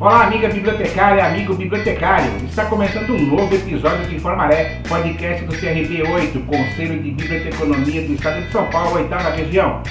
Olá, amiga bibliotecária, amigo bibliotecário. Está começando um novo episódio do Informaré, podcast do CRB 8, Conselho de Biblioteconomia do Estado de São Paulo, oitava região.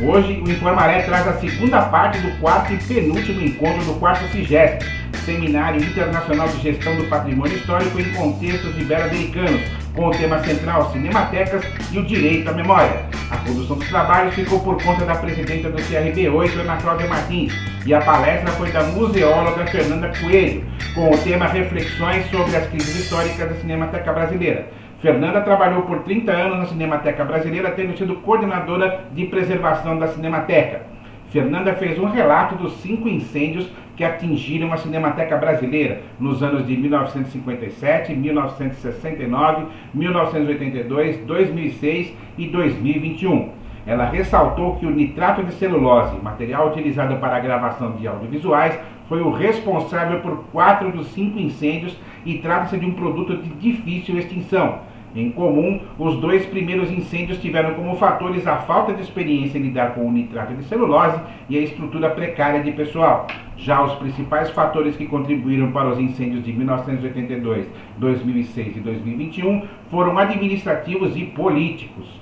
Hoje, o Informaré traz a segunda parte do quarto e penúltimo encontro do quarto CIGESP, Seminário Internacional de Gestão do Patrimônio Histórico em Contextos Ibero-Americanos, com o tema central Cinematecas e o Direito à Memória. A condução dos trabalhos ficou por conta da presidenta do CRB8, Ana Cláudia Martins, e a palestra foi da museóloga Fernanda Coelho, com o tema Reflexões sobre as crises históricas da Cinemateca Brasileira. Fernanda trabalhou por 30 anos na Cinemateca Brasileira, tendo sido coordenadora de preservação da Cinemateca. Fernanda fez um relato dos cinco incêndios que atingiram a Cinemateca Brasileira nos anos de 1957, 1969, 1982, 2006 e 2021. Ela ressaltou que o nitrato de celulose, material utilizado para a gravação de audiovisuais, foi o responsável por quatro dos cinco incêndios e trata-se de um produto de difícil extinção em comum, os dois primeiros incêndios tiveram como fatores a falta de experiência em lidar com o nitrato de celulose e a estrutura precária de pessoal. Já os principais fatores que contribuíram para os incêndios de 1982, 2006 e 2021 foram administrativos e políticos.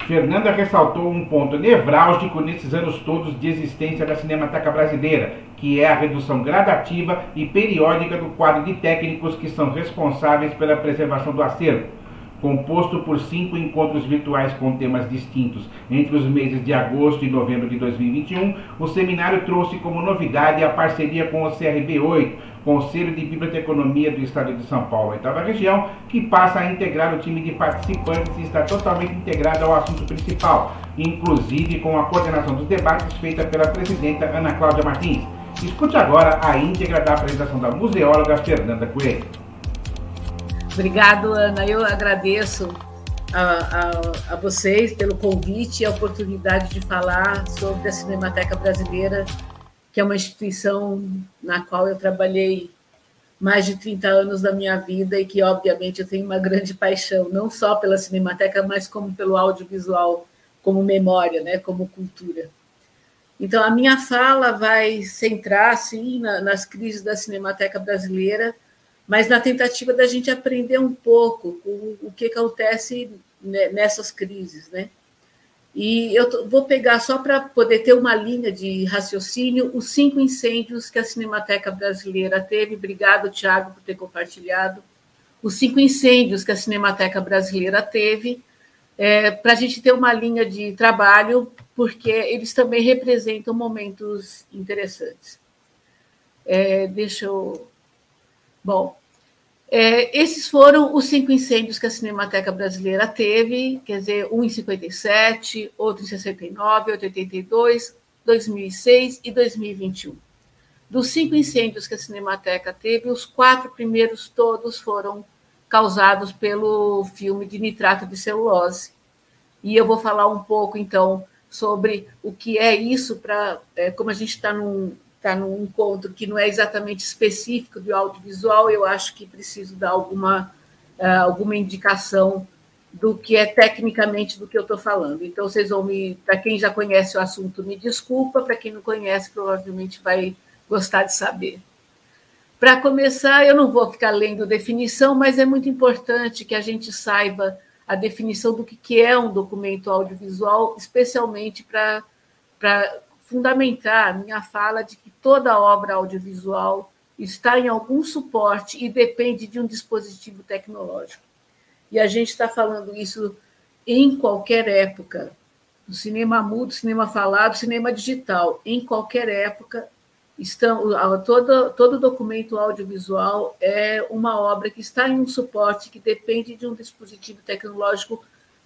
Fernanda ressaltou um ponto nevrálgico nesses anos todos de existência da Cinemateca Brasileira, que é a redução gradativa e periódica do quadro de técnicos que são responsáveis pela preservação do acervo composto por cinco encontros virtuais com temas distintos entre os meses de agosto e novembro de 2021, o seminário trouxe como novidade a parceria com o CRB8, Conselho de Biblioteconomia do Estado de São Paulo, oitava região, que passa a integrar o time de participantes e está totalmente integrado ao assunto principal, inclusive com a coordenação dos debates feita pela presidenta Ana Cláudia Martins. Escute agora a íntegra da apresentação da museóloga Fernanda Coelho. Obrigado, Ana. Eu agradeço a, a, a, vocês pelo convite e a oportunidade de falar sobre a Cinemateca Brasileira, que é uma instituição na qual eu trabalhei mais de 30 anos da minha vida e que, obviamente, eu tenho uma grande paixão, não só pela Cinemateca, mas como pelo audiovisual, como memória, né, como cultura. Então, a minha fala vai centrar, sim, na, nas crises da Cinemateca Brasileira, mas na tentativa da gente aprender um pouco o, o que acontece nessas crises, né? E eu vou pegar só para poder ter uma linha de raciocínio os cinco incêndios que a Cinemateca Brasileira teve. Obrigado, Tiago, por ter compartilhado. Os cinco incêndios que a Cinemateca Brasileira teve, é, para a gente ter uma linha de trabalho, porque eles também representam momentos interessantes. É, deixa eu Bom, é, esses foram os cinco incêndios que a Cinemateca Brasileira teve, quer dizer, um em 57, outro em 69, 82, 2006 e 2021. Dos cinco incêndios que a Cinemateca teve, os quatro primeiros todos foram causados pelo filme de nitrato de celulose. E eu vou falar um pouco, então, sobre o que é isso, para é, como a gente está num, está num encontro que não é exatamente específico do audiovisual, eu acho que preciso dar alguma, uh, alguma indicação do que é tecnicamente do que eu estou falando. Então, vocês vão me. Para quem já conhece o assunto, me desculpa, para quem não conhece, provavelmente vai gostar de saber. Para começar, eu não vou ficar lendo definição, mas é muito importante que a gente saiba a definição do que é um documento audiovisual, especialmente para fundamentar minha fala de que toda obra audiovisual está em algum suporte e depende de um dispositivo tecnológico. E a gente está falando isso em qualquer época, do cinema mudo, cinema falado, cinema digital, em qualquer época, estão, todo, todo documento audiovisual é uma obra que está em um suporte que depende de um dispositivo tecnológico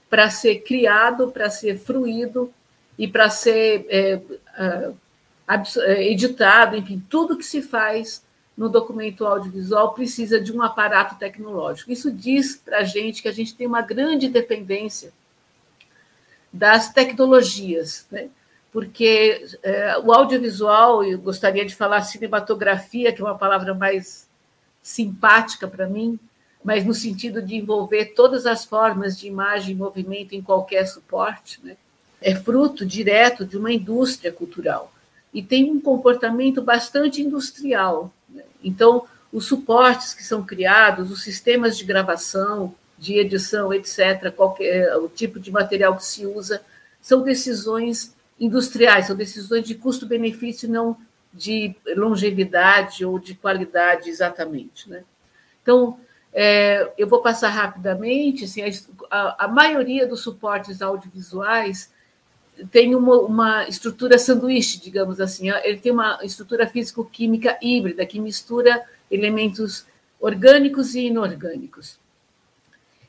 para ser criado, para ser fruído e para ser é, é, editado, enfim, tudo que se faz no documento audiovisual precisa de um aparato tecnológico. Isso diz para a gente que a gente tem uma grande dependência das tecnologias, né? porque é, o audiovisual, eu gostaria de falar cinematografia, que é uma palavra mais simpática para mim, mas no sentido de envolver todas as formas de imagem e movimento em qualquer suporte, né? É fruto direto de uma indústria cultural. e tem um comportamento bastante industrial. Né? Então, os suportes que são criados, os sistemas de gravação, de edição, etc., qualquer o tipo de material que se usa, são decisões industriais, são decisões de custo-benefício, não de longevidade ou de qualidade exatamente. Né? Então, é, eu vou passar rapidamente. Assim, a, a, maioria dos suportes audiovisuais tem uma, uma, estrutura sanduíche, digamos assim. Ele tem uma estrutura físico-química híbrida que mistura elementos orgânicos e inorgânicos.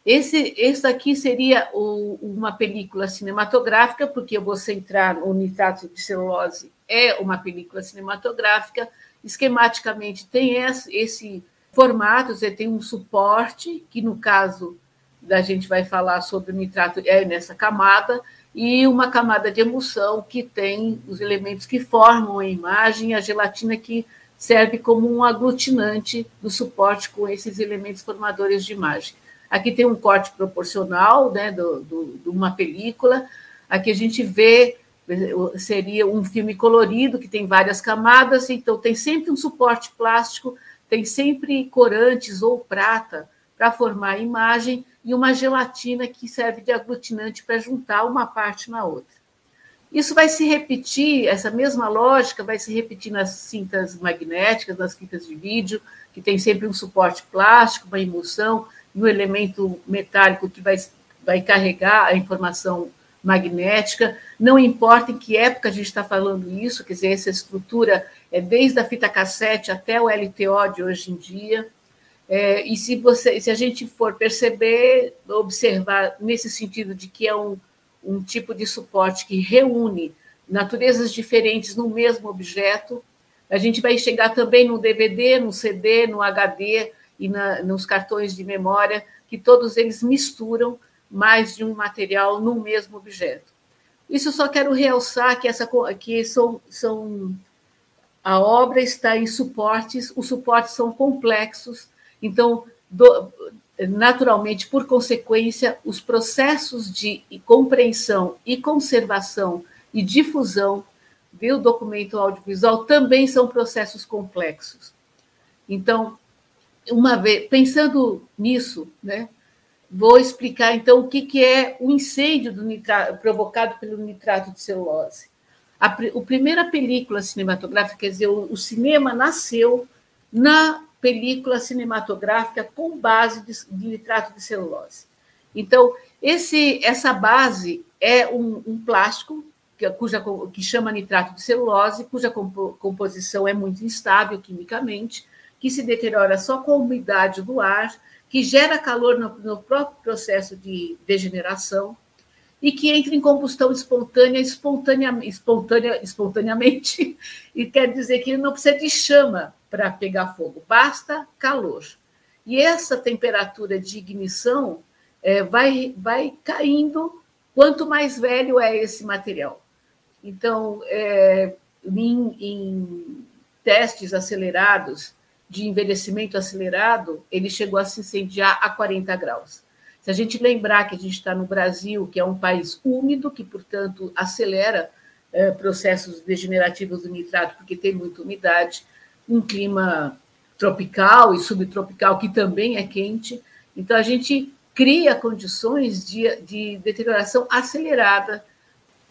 Esse, esse aqui seria o, uma película cinematográfica, porque eu vou centrar o nitrato de celulose é uma película cinematográfica. Esquematicamente tem esse, esse formato, você tem um suporte, que no caso da gente vai falar sobre o nitrato é nessa camada, e uma camada de emulsão que tem os elementos que formam a imagem, a gelatina que serve como um aglutinante do suporte com esses elementos formadores de imagem. Aqui tem um corte proporcional né, do, do, de uma película, aqui a gente vê seria um filme colorido que tem várias camadas, então tem sempre um suporte plástico, tem sempre corantes ou prata para formar a imagem e uma gelatina que serve de aglutinante para juntar uma parte na outra. Isso vai se repetir, essa mesma lógica vai se repetir nas cintas magnéticas, nas fitas de vídeo, que tem sempre um suporte plástico, uma emulsão e um elemento metálico que vai, vai carregar a informação magnética, não importa em que época a gente está falando isso, quer dizer, essa estrutura é desde a fita cassete até o LTO de hoje em dia. É, e se, você, se a gente for perceber, observar nesse sentido de que é um, um tipo de suporte que reúne naturezas diferentes no mesmo objeto, a gente vai chegar também no DVD, no CD, no HD e na, nos cartões de memória, que todos eles misturam mais de um material no mesmo objeto. Isso só quero realçar que, essa, que são, são a obra está em suportes, os suportes são complexos, então, do, naturalmente, por consequência, os processos de compreensão e conservação e difusão do documento audiovisual também são processos complexos. Então, uma vez pensando nisso, né, Vou explicar então o que, que é o incêndio nitrato, provocado pelo nitrato de celulose. A, a, primeira película cinematográfica, quer dizer, o, o, cinema nasceu na película cinematográfica com base de, de nitrato de celulose. Então, esse, essa base é um, um plástico que, cuja, que chama nitrato de celulose, cuja composição é muito instável quimicamente, que se deteriora só com a umidade do ar que gera calor no, no próprio processo de degeneração e que entra em combustão espontânea, espontânea, espontânea, espontaneamente, e quer dizer que ele não precisa de chama para pegar fogo, basta calor. E essa temperatura de ignição é, vai, vai caindo quanto mais velho é esse material. Então, é, em, em testes acelerados, de envelhecimento acelerado, ele chegou a se incendiar a 40 graus. Se a gente lembrar que a gente está no Brasil, que é um país úmido, que, portanto, acelera é, processos degenerativos do nitrato, porque tem muita umidade, um clima tropical e subtropical, que também é quente, então a gente cria condições de, de deterioração acelerada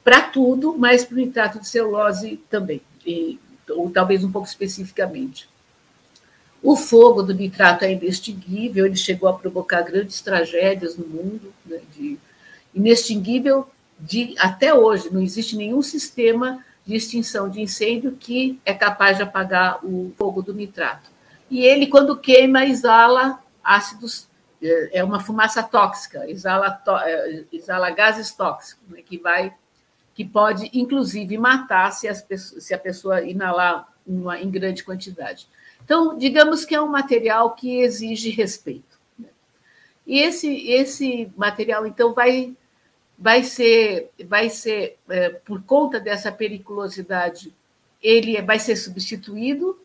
para tudo, mas para o nitrato de celulose também, e, ou talvez um pouco especificamente. O fogo do nitrato é inextinguível, ele chegou a provocar grandes tragédias no mundo, né, de, inextinguível de, até hoje, não existe nenhum sistema de extinção de incêndio que é capaz de apagar o fogo do nitrato. E ele, quando queima, exala ácidos, é, é uma fumaça tóxica, exala, é, exala gases tóxicos, né, que vai que pode, inclusive, matar se, as, se a pessoa inalar uma, em grande quantidade. Então, digamos que é um material que exige respeito. Né? E esse, esse material, então, vai, vai ser, vai ser é, por conta dessa periculosidade, ele vai ser substituído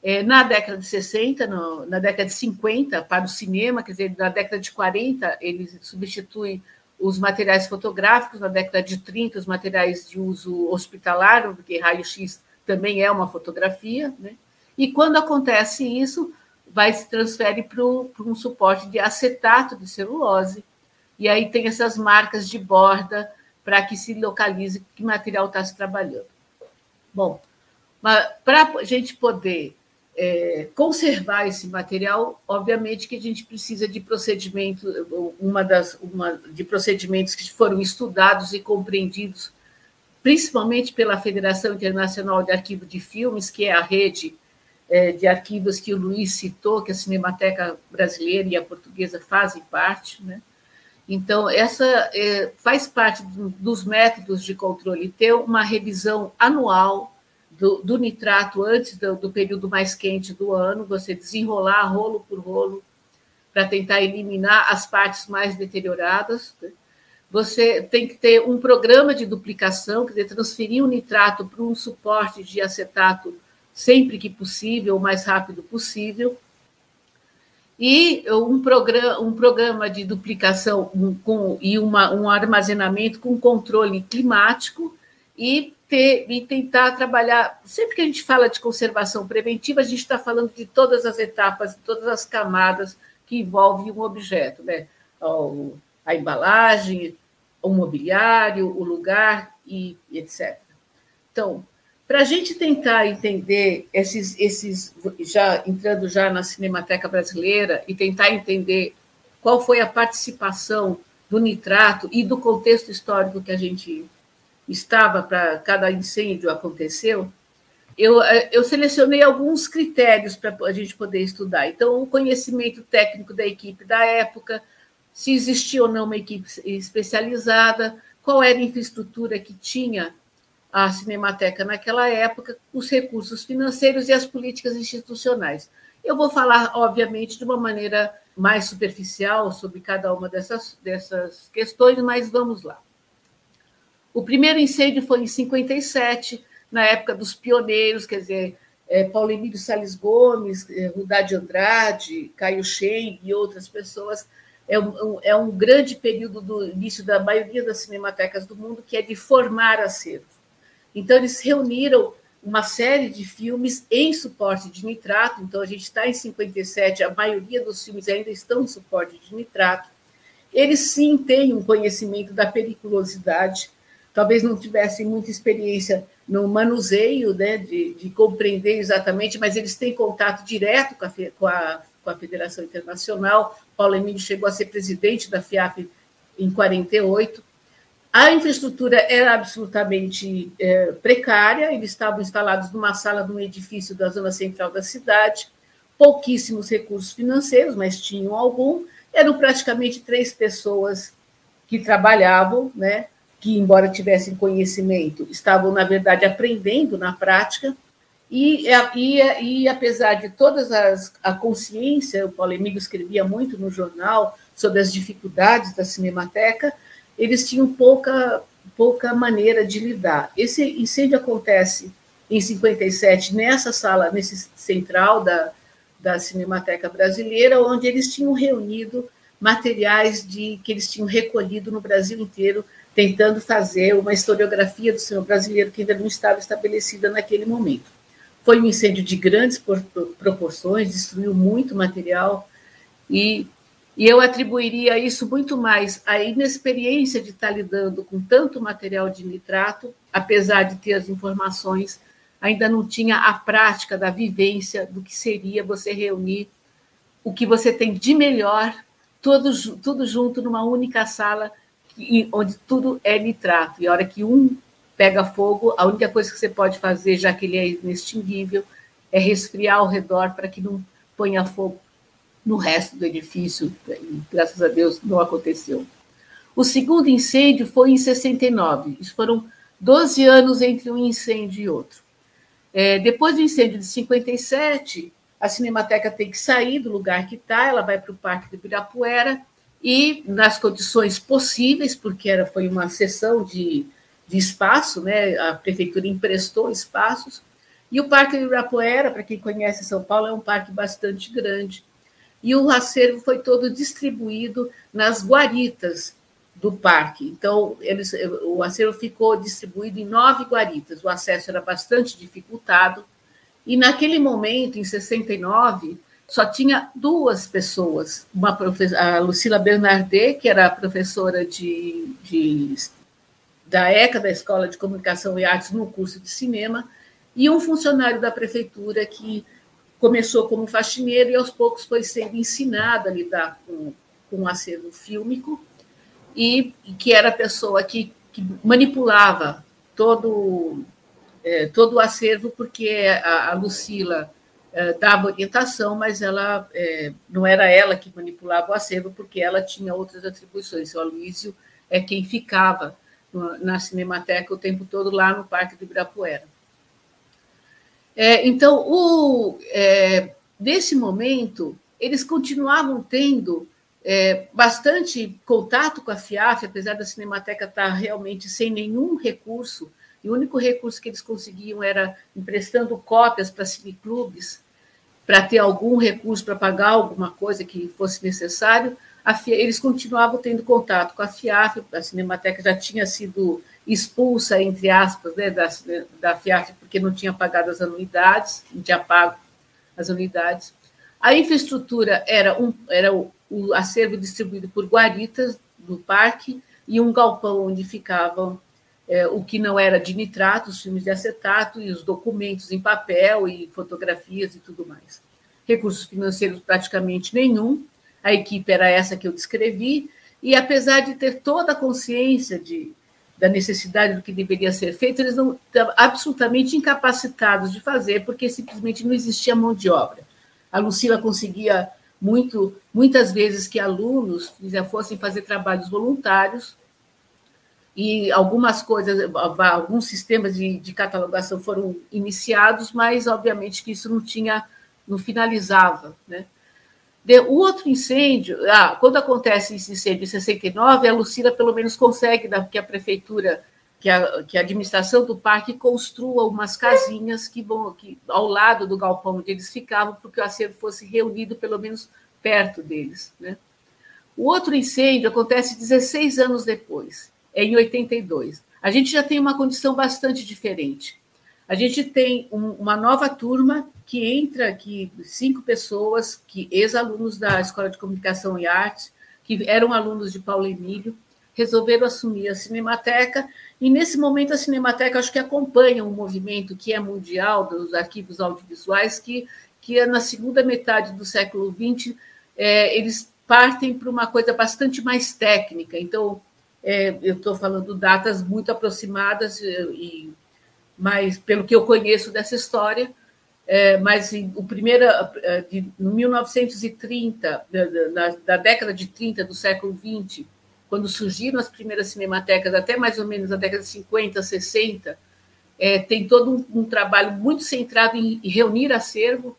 é, na década de 60, no, na década de 50, para o cinema, quer dizer, na década de 40, ele substitui os materiais fotográficos, na década de 30, os materiais de uso hospitalar, porque raio-x também é uma fotografia, né? E quando acontece isso, vai se transfere para um suporte de acetato de celulose, e aí tem essas marcas de borda para que se localize que material está se trabalhando. Bom, para a gente poder é, conservar esse material, obviamente que a gente precisa de procedimento, uma das uma, de procedimentos que foram estudados e compreendidos, principalmente pela Federação Internacional de Arquivo de Filmes, que é a rede é, de arquivos que o Luiz citou, que a Cinemateca Brasileira e a Portuguesa fazem parte, né? Então, essa é, faz parte do, dos métodos de controle, ter uma revisão anual do, do nitrato antes do, do, período mais quente do ano, você desenrolar rolo por rolo para tentar eliminar as partes mais deterioradas. Né? Você tem que ter um programa de duplicação, quer dizer, transferir o nitrato para um suporte de acetato sempre que possível, o mais rápido possível. E um programa, um programa de duplicação com, e uma, um armazenamento com controle climático e ter e tentar trabalhar. Sempre que a gente fala de conservação preventiva, a gente está falando de todas as etapas, de todas as camadas que envolvem um objeto, né? A embalagem, o mobiliário, o lugar e etc. Então, para a gente tentar entender esses, esses, já entrando já na Cinemateca Brasileira e tentar entender qual foi a participação do nitrato e do contexto histórico que a gente estava para cada incêndio aconteceu, eu, eu selecionei alguns critérios para a gente poder estudar. Então, o conhecimento técnico da equipe da época, se existia ou não uma equipe especializada, qual era a infraestrutura que tinha a Cinemateca naquela época, os recursos financeiros e as políticas institucionais. Eu vou falar, obviamente, de uma maneira mais superficial sobre cada uma dessas, dessas questões, mas vamos lá. O primeiro incêndio foi em 57, na época dos pioneiros, quer dizer, é, Paulo Emílio Salles Gomes, é, Rudá de Andrade, Caio Schenck e outras pessoas. É um, é um grande período do início da maioria das cinematecas do mundo, que é de formar acervo. Então, eles reuniram uma série de filmes em suporte de nitrato. Então, a gente está em 57, a maioria dos filmes ainda estão em suporte de nitrato. Eles sim têm um conhecimento da periculosidade talvez não tivessem muita experiência no manuseio, né, de, de compreender exatamente, mas eles têm contato direto com a, com a, com a Federação Internacional. Paulo Emílio chegou a ser presidente da FIAP em 48. A infraestrutura era absolutamente é, precária, eles estavam instalados numa sala de um edifício da zona central da cidade, pouquíssimos recursos financeiros, mas tinham algum. Eram praticamente três pessoas que trabalhavam, né? que, embora tivessem conhecimento, estavam, na verdade, aprendendo na prática, e, e, e apesar de todas as a consciência, o Paulo Emílio escrevia muito no jornal sobre as dificuldades da Cinemateca, eles tinham pouca, pouca maneira de lidar. Esse incêndio acontece em 57, nessa sala, nesse central da, da Cinemateca Brasileira, onde eles tinham reunido materiais de que eles tinham recolhido no Brasil inteiro tentando fazer uma historiografia do cinema brasileiro que ainda não estava estabelecida naquele momento. Foi um incêndio de grandes proporções, destruiu muito material e, e eu atribuiria isso muito mais à inexperiência de estar lidando com tanto material de nitrato, apesar de ter as informações, ainda não tinha a prática da vivência do que seria você reunir o que você tem de melhor, tudo, tudo junto numa única sala onde tudo é nitrato. E a hora que um pega fogo, a única coisa que você pode fazer, já que ele é inextinguível, é resfriar ao redor para que não ponha fogo no resto do edifício. E, graças a Deus não aconteceu. O segundo incêndio foi em 69. Isso foram 12 anos entre um incêndio e outro. É, depois do incêndio de 57, a Cinemateca tem que sair do lugar que está, ela vai para o Parque do Ibirapuera, e nas condições possíveis, porque era, foi uma sessão de, de espaço, né? a prefeitura emprestou espaços, e o Parque Ibirapuera, para quem conhece São Paulo, é um parque bastante grande, e o acervo foi todo distribuído nas guaritas do parque. Então, eles, o acervo ficou distribuído em nove guaritas. O acesso era bastante dificultado. E naquele momento, em 69, só tinha duas pessoas. Uma a Lucila Bernardet, que era professora de, de, da ECA, da Escola de Comunicação e Artes, no curso de cinema, e um funcionário da prefeitura que começou como faxineiro e aos poucos foi sendo ensinado a lidar com, com um acervo fílmico e, e que era a pessoa que, que manipulava todo, é, todo o acervo, porque a, a Lucila é, dava orientação, mas ela é, não era ela que manipulava o acervo, porque ela tinha outras atribuições. O Aloysio é quem ficava na Cinemateca o tempo todo lá no Parque do Ibirapuera. É, então, o, é, nesse momento, eles continuavam tendo é, bastante contato com a FIAF, apesar da Cinemateca estar realmente sem nenhum recurso, e o único recurso que eles conseguiam era emprestando cópias para cineclubes, para ter algum recurso para pagar alguma coisa que fosse necessário, FIA, eles continuavam tendo contato com a FIAF, a Cinemateca já tinha sido expulsa, entre aspas, né, da, da FIAF, porque não tinha pagado as anuidades, não tinha pago as anuidades. A infraestrutura era, um, era o, o acervo distribuído por guaritas do parque e um galpão onde ficavam é, o que não era de nitrato, os filmes de acetato e os documentos em papel e fotografias e tudo mais. Recursos financeiros praticamente nenhum, a equipe era essa que eu descrevi, e apesar de ter toda a consciência de, da necessidade do que deveria ser feito, eles não estavam absolutamente incapacitados de fazer, porque simplesmente não existia mão de obra. A Lucila conseguia muito, muitas vezes que alunos fossem fazer trabalhos voluntários e algumas coisas, alguns sistemas de, de, catalogação foram iniciados, mas obviamente que isso não tinha, não finalizava, né? O outro incêndio, ah, quando acontece esse incêndio em 69, a Lucila pelo menos consegue, que a prefeitura, que a, que a administração do parque construa umas casinhas que vão que, ao lado do galpão onde eles ficavam, para que o acervo fosse reunido pelo menos perto deles. Né? O outro incêndio acontece 16 anos depois, é em 82. A gente já tem uma condição bastante diferente. A gente tem um, uma nova turma que entra aqui, cinco pessoas, que ex-alunos da Escola de Comunicação e Artes, que eram alunos de Paulo Emílio, resolveram assumir a Cinemateca, e nesse momento a Cinemateca acho que acompanha um movimento que é mundial dos arquivos audiovisuais, que, que é na segunda metade do século XX é, eles partem para uma coisa bastante mais técnica. Então, é, eu estou falando datas muito aproximadas, e, mas pelo que eu conheço dessa história, é, mas o primeiro, é, de 1930, da, da, década de 30 do século 20, quando surgiram as primeiras cinematecas, até mais ou menos a década de 50, 60, é, tem todo um, um, trabalho muito centrado em, em reunir acervo.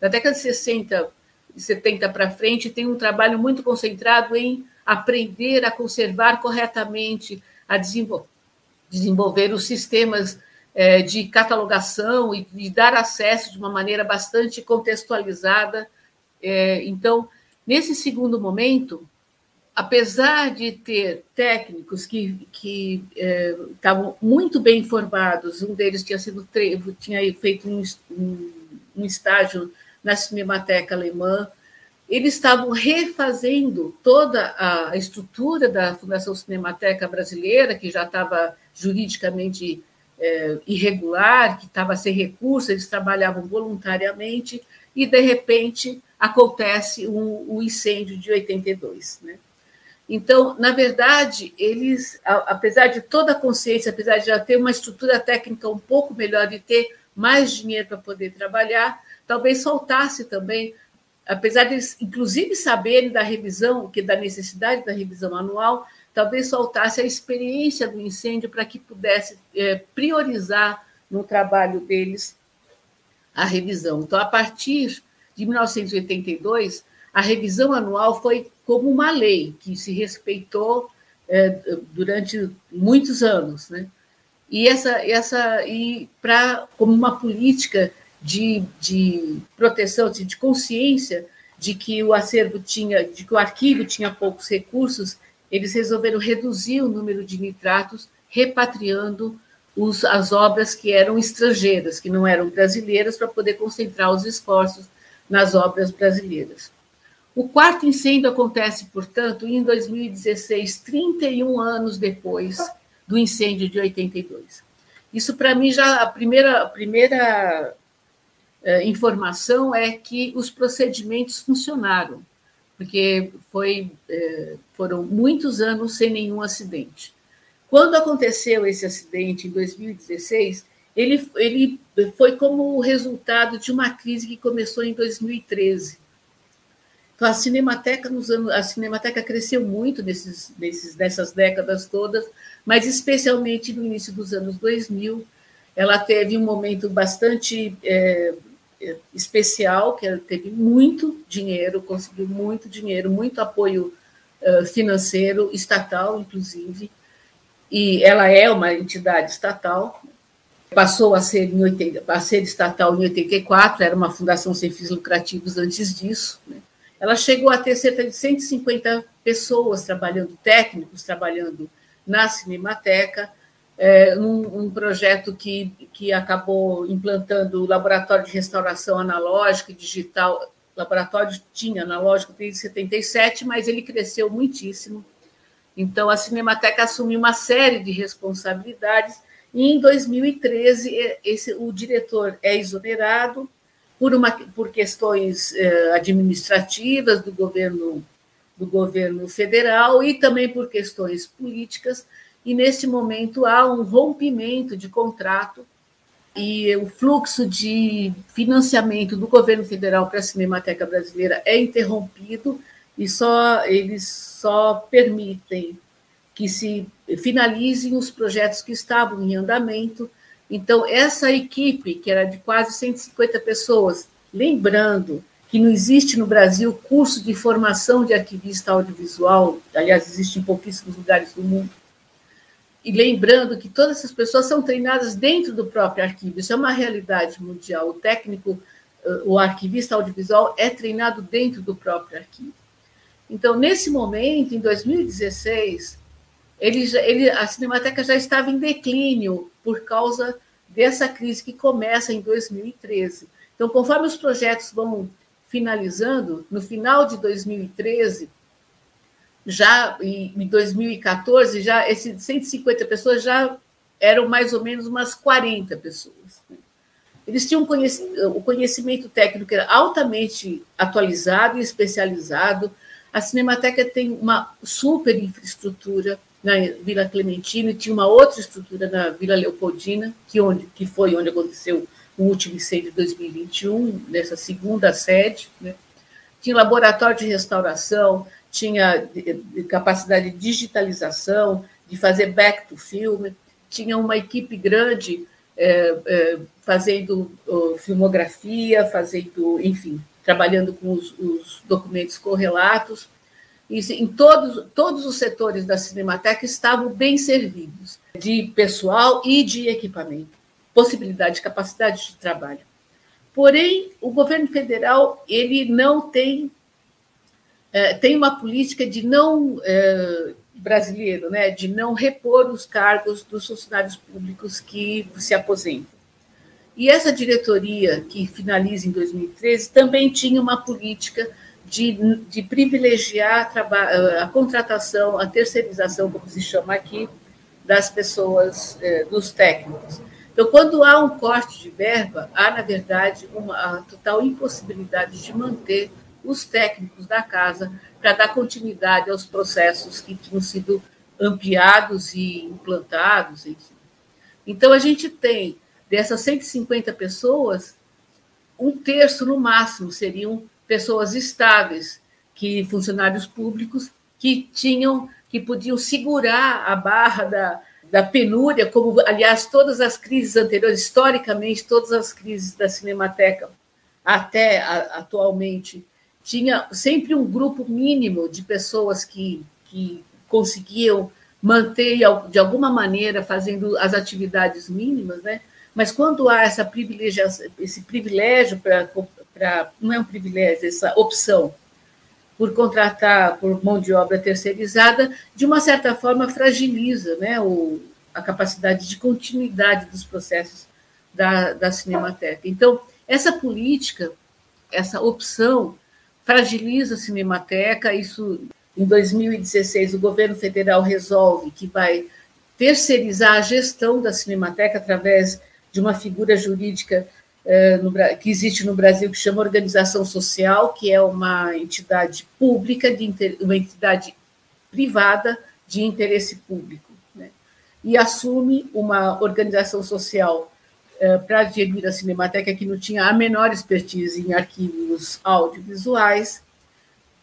Da década de 60 70 para frente, tem um trabalho muito concentrado em aprender a conservar corretamente, a desenvolver os sistemas é, de catalogação e de dar acesso de uma maneira bastante contextualizada. É, então, nesse segundo momento, apesar de ter técnicos que, que é, estavam muito bem informados, um deles tinha sido tinha feito um, um, um estágio na Cinemateca Alemã. Eles estavam refazendo toda a estrutura da Fundação Cinemateca Brasileira, que já estava juridicamente é, irregular, que estava sem recursos, eles trabalhavam voluntariamente, e, de repente, acontece um, um incêndio de 82. Né? Então, na verdade, eles, apesar de toda a consciência, apesar de já ter uma estrutura técnica um pouco melhor, de ter mais dinheiro para poder trabalhar, talvez soltasse também, apesar de eles, inclusive, saberem da revisão, que da necessidade da revisão anual, talvez soltasse a experiência do incêndio para que pudesse é, priorizar no trabalho deles a revisão. Então, a partir de 1982, a revisão anual foi como uma lei que se respeitou é, durante muitos anos, né? E essa, essa e para como uma política de, de proteção, de consciência de que o acervo tinha, de que o arquivo tinha poucos recursos eles resolveram reduzir o número de nitratos, repatriando os, as obras que eram estrangeiras, que não eram brasileiras, para poder concentrar os esforços nas obras brasileiras. O quarto incêndio acontece, portanto, em 2016, 31 anos depois do incêndio de 82. Isso, para mim, já a primeira, a primeira eh, informação é que os procedimentos funcionaram, porque foi, eh, foram muitos anos sem nenhum acidente. Quando aconteceu esse acidente em 2016, ele, ele foi como o resultado de uma crise que começou em 2013. Então, a Cinemateca nos anos, a Cinemateca cresceu muito nesses, nesses, nessas décadas todas, mas especialmente no início dos anos 2000, ela teve um momento bastante é, especial, que ela teve muito dinheiro, conseguiu muito dinheiro, muito apoio financeiro, estatal, inclusive, e ela é uma entidade estatal, passou a ser, em 80, a ser estatal em 84, era uma fundação sem fins lucrativos antes disso. Né? Ela chegou a ter cerca de 150 pessoas trabalhando, técnicos trabalhando na Cinemateca, é, um, um, projeto que, que acabou implantando o laboratório de restauração analógica e digital. O laboratório tinha analógico desde 77, mas ele cresceu muitíssimo. Então, a Cinemateca assumiu uma série de responsabilidades e, em 2013, esse, o diretor é exonerado por, uma, por questões eh, administrativas do governo do governo federal e também por questões políticas, e neste momento há um rompimento de contrato e o fluxo de financiamento do governo federal para a Cinemateca Brasileira é interrompido e só eles só permitem que se finalizem os projetos que estavam em andamento. Então, essa equipe, que era de quase 150 pessoas, lembrando que não existe no Brasil curso de formação de arquivista audiovisual, aliás, existe em pouquíssimos lugares do mundo. E lembrando que todas essas pessoas são treinadas dentro do próprio arquivo, isso é uma realidade mundial. O técnico, eh, o arquivista audiovisual é treinado dentro do próprio arquivo. Então, nesse momento, em 2016, ele, ele, a Cinemateca já estava em declínio por causa dessa crise que começa em 2013. Então, conforme os projetos vão finalizando, no final de 2013, já em 2014, já esses 150 pessoas já eram mais ou menos umas 40 pessoas. Né? Eles tinham o conhecimento técnico era altamente atualizado e especializado. A Cinemateca tem uma super infraestrutura na Vila Clementina e tinha uma outra estrutura na Vila Leopoldina, que, onde, que foi onde aconteceu o último incêndio de 2021, nessa segunda sede. Né? Tinha laboratório de restauração, tinha capacidade de digitalização, de fazer back to film, tinha uma equipe grande é, é, fazendo filmografia, fazendo, enfim, trabalhando com os, os documentos correlatos. Em todos, todos os setores da Cinemateca estavam bem servidos, de pessoal e de equipamento possibilidade, capacidade de trabalho. Porém, o governo federal ele não tem é, tem uma política de não é, brasileiro, né, de não repor os cargos dos funcionários públicos que se aposentam. E essa diretoria que finaliza em 2013 também tinha uma política de, de privilegiar a, a contratação, a terceirização, como se chama aqui, das pessoas, é, dos técnicos. Então, quando há um corte de verba, há, na verdade, uma total impossibilidade de manter os técnicos da casa para dar continuidade aos processos que tinham sido ampliados e implantados. Enfim. Então, a gente tem, dessas 150 pessoas, um terço no máximo seriam pessoas estáveis, que funcionários públicos que tinham, que podiam segurar a barra da, da penúria, como, aliás, todas as crises anteriores, historicamente, todas as crises da Cinemateca, até a, atualmente, tinha sempre um grupo mínimo de pessoas que, que conseguiam manter, de alguma maneira, fazendo as atividades mínimas, né? mas quando há essa esse privilégio para. Não é um privilégio, essa opção por contratar por mão de obra terceirizada, de uma certa forma fragiliza né, o, a capacidade de continuidade dos processos da, da Cinemateca. Então, essa política, essa opção, fragiliza a Cinemateca. Isso, em 2016, o governo federal resolve que vai terceirizar a gestão da Cinemateca através de uma figura jurídica no, que existe no Brasil, que chama Organização Social, que é uma entidade pública, de uma entidade privada de interesse público, né? e assume uma organização social para gerir a Cinemateca que não tinha a menor expertise em arquivos audiovisuais,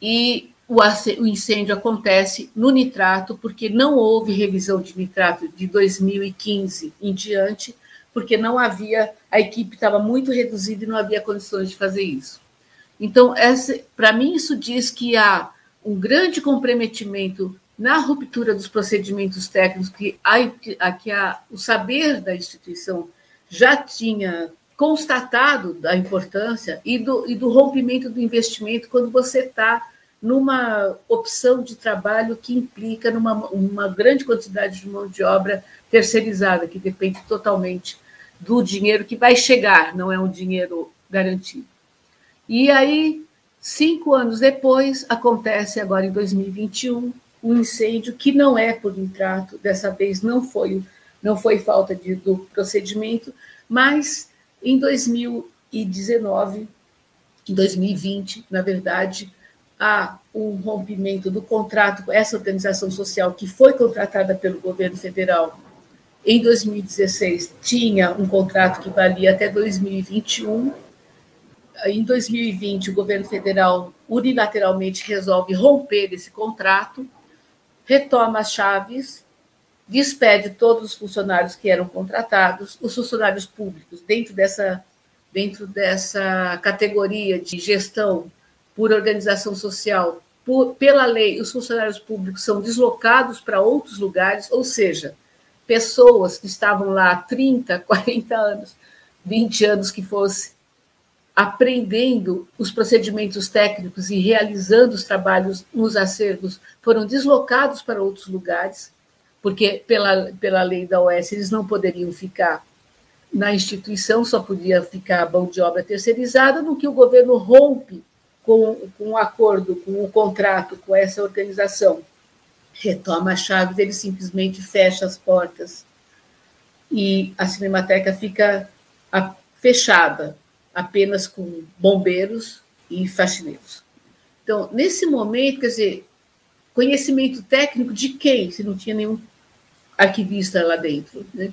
e o, o incêndio acontece no nitrato, porque não houve revisão de nitrato de 2015 em diante, porque não havia, a equipe estava muito reduzida e não havia condições de fazer isso. Então, para mim, isso diz que há um grande comprometimento na ruptura dos procedimentos técnicos, que, há, que há, o saber da instituição já tinha constatado da importância e do, e do rompimento do investimento quando você está numa opção de trabalho que implica numa uma grande quantidade de mão de obra terceirizada, que depende totalmente do dinheiro que vai chegar, não é um dinheiro garantido. E aí, cinco anos depois, acontece agora em 2021 um incêndio que não é por nitrato, dessa vez não foi, não foi falta de, do procedimento, mas em 2019, em 2020, na verdade, há um rompimento do contrato com essa organização social que foi contratada pelo governo federal em 2016, tinha um contrato que valia até 2021. Em 2020, o governo federal unilateralmente resolve romper esse contrato, retoma as chaves, despede todos os funcionários que eram contratados, os funcionários públicos, dentro dessa, dentro dessa categoria de gestão por organização social, por, pela lei, os funcionários públicos são deslocados para outros lugares, ou seja, pessoas que estavam lá há 30, 40 anos, 20 anos que fosse, aprendendo os procedimentos técnicos e realizando os trabalhos nos acervos, foram deslocados para outros lugares, porque pela, pela lei da OS eles não poderiam ficar na instituição, só podia ficar mão de obra terceirizada, no que o governo rompe com, com o acordo, com o contrato com essa organização retoma as chaves, ele simplesmente fecha as portas e a Cinemateca fica fechada apenas com bombeiros e faxineiros. Então, nesse momento, quer dizer, conhecimento técnico de quem, se não tinha nenhum arquivista lá dentro. Né?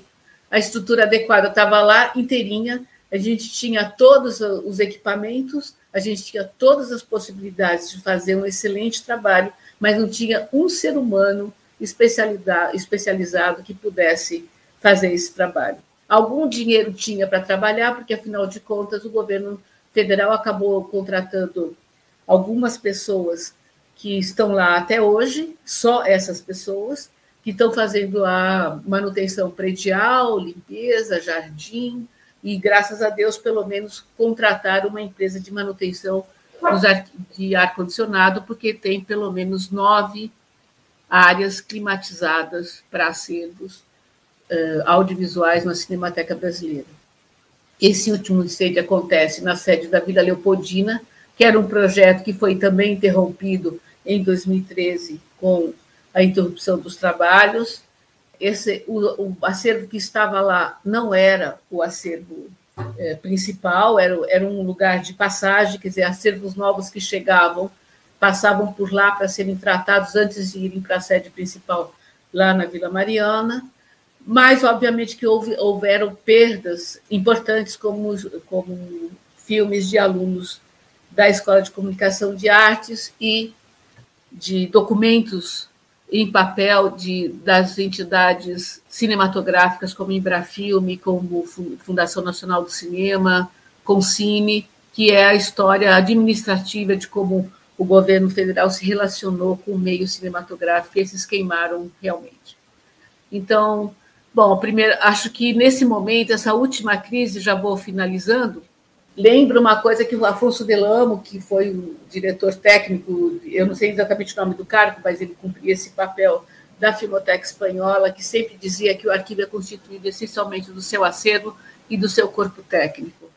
A estrutura adequada estava lá inteirinha, a gente tinha todos os equipamentos, a gente tinha todas as possibilidades de fazer um excelente trabalho, mas não tinha um ser humano especializado que pudesse fazer esse trabalho. Algum dinheiro tinha para trabalhar, porque, afinal de contas, o governo federal acabou contratando algumas pessoas que estão lá até hoje, só essas pessoas, que estão fazendo a manutenção predial, limpeza, jardim, e graças a Deus, pelo menos, contrataram uma empresa de manutenção de ar-condicionado, porque tem pelo menos nove áreas climatizadas para acervos uh, audiovisuais na Cinemateca Brasileira. Esse último incêndio acontece na sede da Vila Leopoldina, que era um projeto que foi também interrompido em 2013 com a interrupção dos trabalhos. Esse, o, o acervo que estava lá não era o acervo é, principal, era, era um lugar de passagem, quer dizer, acervos novos que chegavam passavam por lá para serem tratados antes de irem para a sede principal lá na Vila Mariana, mas obviamente que houve, houveram perdas importantes como, como filmes de alunos da Escola de Comunicação de Artes e de documentos em papel de, das entidades cinematográficas como Embrafilme, como Fundação Nacional do Cinema, Concine, que é a história administrativa de como o governo federal se relacionou com o meio cinematográfico, e esses queimaram realmente. Então, bom, primeiro, acho que nesse momento, essa última crise, já vou finalizando, lembra uma coisa que o Afonso Delamo, que foi o diretor técnico, eu não sei exatamente o nome do cargo, mas ele cumpria esse papel da Filmoteca Espanhola, que sempre dizia que o arquivo é constituído essencialmente do seu acervo e do seu corpo técnico.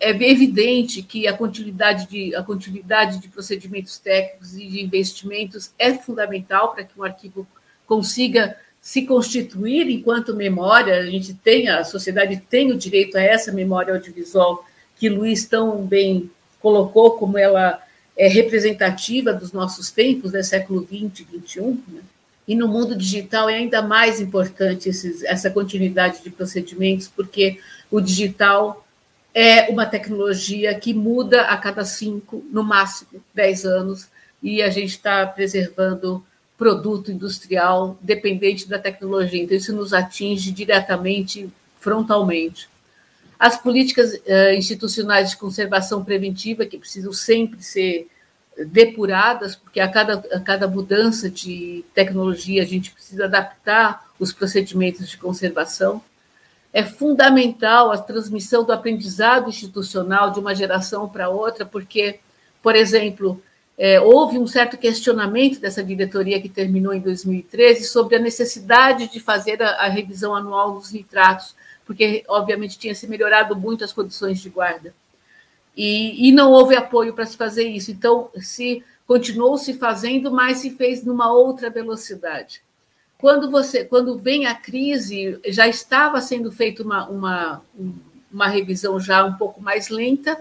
É evidente que a continuidade de, a continuidade de procedimentos técnicos e de investimentos é fundamental para que um arquivo consiga se constituir enquanto memória. A gente tem, a sociedade tem o direito a essa memória audiovisual que Luiz tão bem colocou, como ela é representativa dos nossos tempos, né, século XX XXI. Né? E no mundo digital é ainda mais importante esses, essa continuidade de procedimentos, porque o digital é uma tecnologia que muda a cada cinco, no máximo dez anos, e a gente está preservando produto industrial dependente da tecnologia. Então, isso nos atinge diretamente, frontalmente. As políticas uh, institucionais de conservação preventiva, que precisam sempre ser depuradas, porque a cada, a cada mudança de tecnologia a gente precisa adaptar os procedimentos de conservação. É fundamental a transmissão do aprendizado institucional de uma geração para outra, porque, por exemplo, é, houve um certo questionamento dessa diretoria que terminou em 2013 sobre a necessidade de fazer a, a revisão anual dos nitratos, porque, obviamente, tinha se melhorado muito as condições de guarda e, e não houve apoio para se fazer isso. Então, se continuou se fazendo, mas se fez numa outra velocidade. Quando você, quando vem a crise, já estava sendo feita uma, uma, uma revisão já um pouco mais lenta.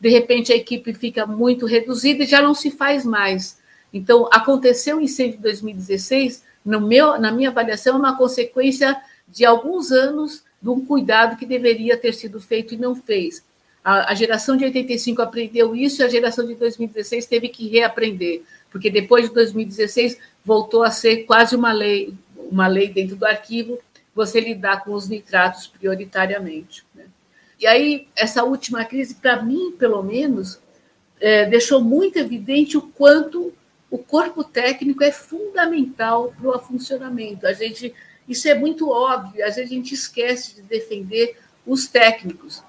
De repente, a equipe fica muito reduzida e já não se faz mais. Então, aconteceu o incêndio de 2016, no meu, na minha avaliação, é uma consequência de alguns anos de um cuidado que deveria ter sido feito e não fez. A, a geração de 85 aprendeu isso e a geração de 2016 teve que reaprender, porque depois de 2016 voltou a ser quase uma lei, uma lei dentro do arquivo, você lidar com os nitratos prioritariamente. Né? E aí, essa última crise, para mim, pelo menos, é, deixou muito evidente o quanto o corpo técnico é fundamental para o funcionamento. A gente, isso é muito óbvio, às vezes a gente esquece de defender os técnicos.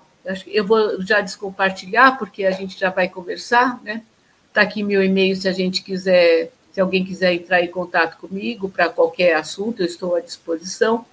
Eu vou já descompartilhar, porque a gente já vai conversar, né? Está aqui meu e-mail se a gente quiser, se alguém quiser entrar em contato comigo para qualquer assunto, eu estou à disposição.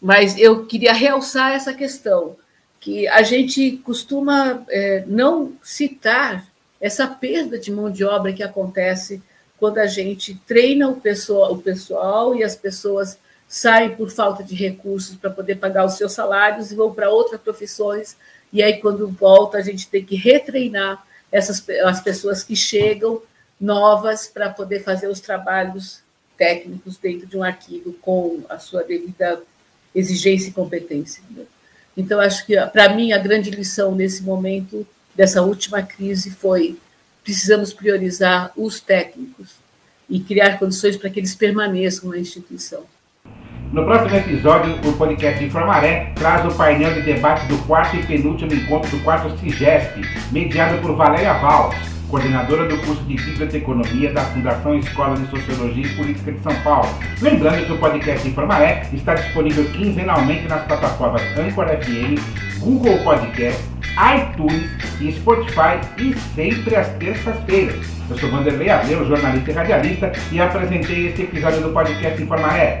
Mas eu queria realçar essa questão, que a gente costuma é, não citar essa perda de mão de obra que acontece quando a gente treina o pessoal, o pessoal e as pessoas saem por falta de recursos para poder pagar os seus salários e vão para outras profissões. E aí, quando volta, a gente tem que retreinar essas as pessoas que chegam novas para poder fazer os trabalhos técnicos dentro de um arquivo com a sua devida exigência e competência. Então, acho que, para mim, a grande lição nesse momento dessa última crise foi precisamos priorizar os técnicos e criar condições para que eles permaneçam na instituição. No próximo episódio, o podcast Informaré traz o painel de debate do quarto e penúltimo encontro do quarto CIGESP, mediado por Valéria Valls, coordenadora do curso de Biblioteconomia da Fundação Escola de Sociologia e Política de São Paulo. Lembrando que o podcast Informaré está disponível quinzenalmente nas plataformas Anchor FM, Google Podcast, iTunes e Spotify e sempre às terças-feiras. Eu sou Vanderlei Abreu, jornalista e radialista, e apresentei este episódio do podcast Informaré.